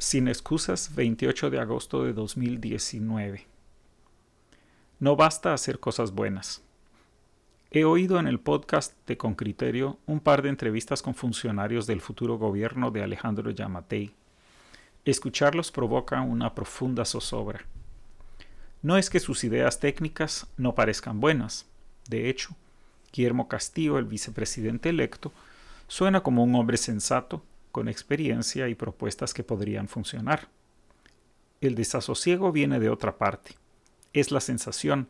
Sin excusas, 28 de agosto de 2019. No basta hacer cosas buenas. He oído en el podcast de Con Criterio un par de entrevistas con funcionarios del futuro gobierno de Alejandro Yamatei. Escucharlos provoca una profunda zozobra. No es que sus ideas técnicas no parezcan buenas. De hecho, Guillermo Castillo, el vicepresidente electo, suena como un hombre sensato con experiencia y propuestas que podrían funcionar. El desasosiego viene de otra parte. Es la sensación,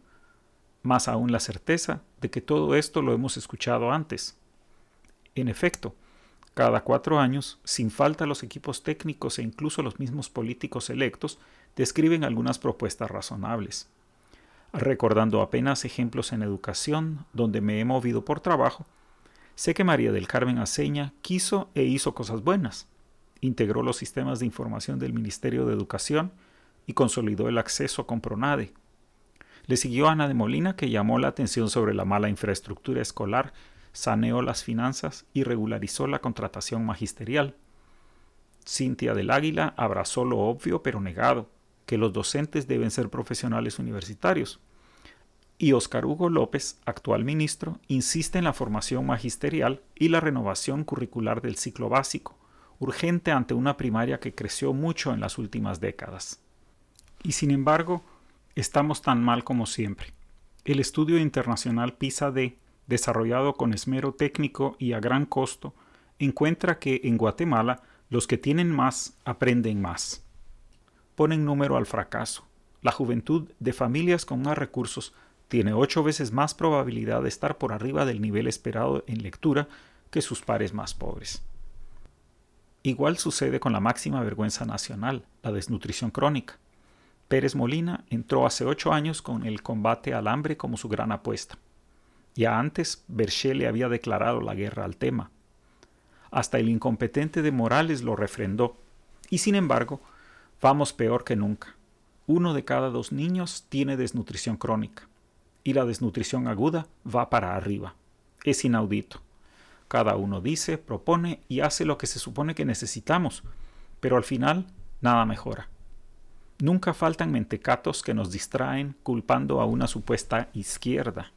más aún la certeza, de que todo esto lo hemos escuchado antes. En efecto, cada cuatro años, sin falta los equipos técnicos e incluso los mismos políticos electos describen algunas propuestas razonables. Recordando apenas ejemplos en educación, donde me he movido por trabajo, Sé que María del Carmen Aceña quiso e hizo cosas buenas. Integró los sistemas de información del Ministerio de Educación y consolidó el acceso con Pronade. Le siguió Ana de Molina, que llamó la atención sobre la mala infraestructura escolar, saneó las finanzas y regularizó la contratación magisterial. Cintia del Águila abrazó lo obvio pero negado, que los docentes deben ser profesionales universitarios y Óscar Hugo López, actual ministro, insiste en la formación magisterial y la renovación curricular del ciclo básico, urgente ante una primaria que creció mucho en las últimas décadas. Y sin embargo, estamos tan mal como siempre. El estudio internacional PISA-D, desarrollado con esmero técnico y a gran costo, encuentra que en Guatemala los que tienen más aprenden más. Ponen número al fracaso. La juventud de familias con más recursos tiene ocho veces más probabilidad de estar por arriba del nivel esperado en lectura que sus pares más pobres. Igual sucede con la máxima vergüenza nacional, la desnutrición crónica. Pérez Molina entró hace ocho años con el combate al hambre como su gran apuesta. Ya antes, Berché le había declarado la guerra al tema. Hasta el incompetente de Morales lo refrendó. Y sin embargo, vamos peor que nunca. Uno de cada dos niños tiene desnutrición crónica y la desnutrición aguda va para arriba. Es inaudito. Cada uno dice, propone y hace lo que se supone que necesitamos, pero al final nada mejora. Nunca faltan mentecatos que nos distraen culpando a una supuesta izquierda.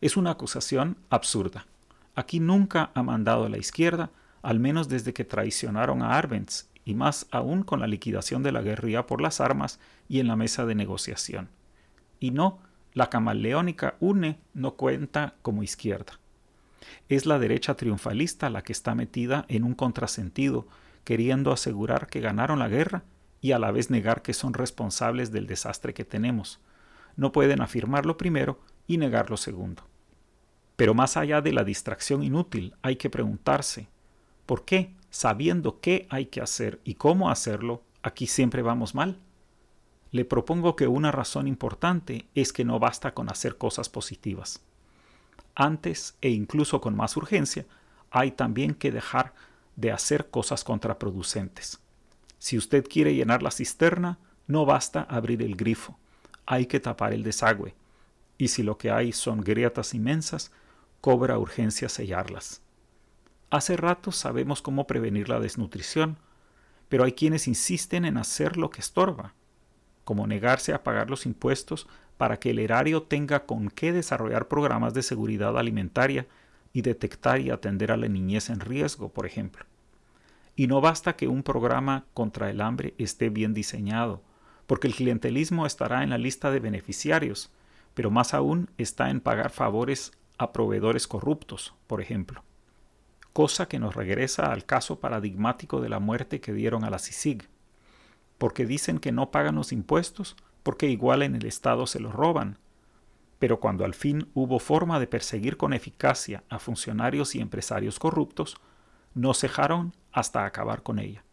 Es una acusación absurda. Aquí nunca ha mandado la izquierda, al menos desde que traicionaron a Arbenz, y más aún con la liquidación de la guerrilla por las armas y en la mesa de negociación. Y no la camaleónica UNE no cuenta como izquierda. Es la derecha triunfalista la que está metida en un contrasentido, queriendo asegurar que ganaron la guerra y a la vez negar que son responsables del desastre que tenemos. No pueden afirmar lo primero y negar lo segundo. Pero más allá de la distracción inútil, hay que preguntarse, ¿por qué, sabiendo qué hay que hacer y cómo hacerlo, aquí siempre vamos mal? Le propongo que una razón importante es que no basta con hacer cosas positivas. Antes, e incluso con más urgencia, hay también que dejar de hacer cosas contraproducentes. Si usted quiere llenar la cisterna, no basta abrir el grifo, hay que tapar el desagüe, y si lo que hay son grietas inmensas, cobra urgencia sellarlas. Hace rato sabemos cómo prevenir la desnutrición, pero hay quienes insisten en hacer lo que estorba como negarse a pagar los impuestos para que el erario tenga con qué desarrollar programas de seguridad alimentaria y detectar y atender a la niñez en riesgo, por ejemplo. Y no basta que un programa contra el hambre esté bien diseñado, porque el clientelismo estará en la lista de beneficiarios, pero más aún está en pagar favores a proveedores corruptos, por ejemplo. Cosa que nos regresa al caso paradigmático de la muerte que dieron a la CICIG porque dicen que no pagan los impuestos, porque igual en el Estado se los roban. Pero cuando al fin hubo forma de perseguir con eficacia a funcionarios y empresarios corruptos, no cejaron hasta acabar con ella.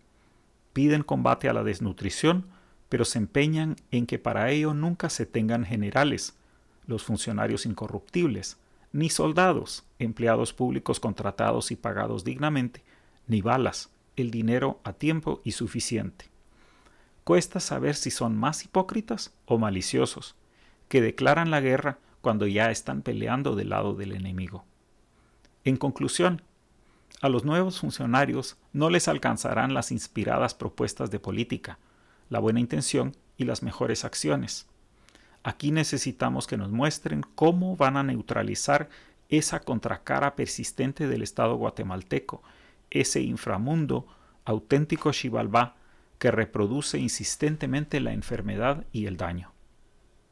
Piden combate a la desnutrición, pero se empeñan en que para ello nunca se tengan generales, los funcionarios incorruptibles, ni soldados, empleados públicos contratados y pagados dignamente, ni balas, el dinero a tiempo y suficiente cuesta saber si son más hipócritas o maliciosos, que declaran la guerra cuando ya están peleando del lado del enemigo. En conclusión, A los nuevos funcionarios no les alcanzarán las inspiradas propuestas de política, la buena intención y las mejores acciones. Aquí necesitamos que nos muestren cómo van a neutralizar esa contracara persistente del Estado guatemalteco, ese inframundo auténtico Xibalbá que reproduce insistentemente la enfermedad y el daño.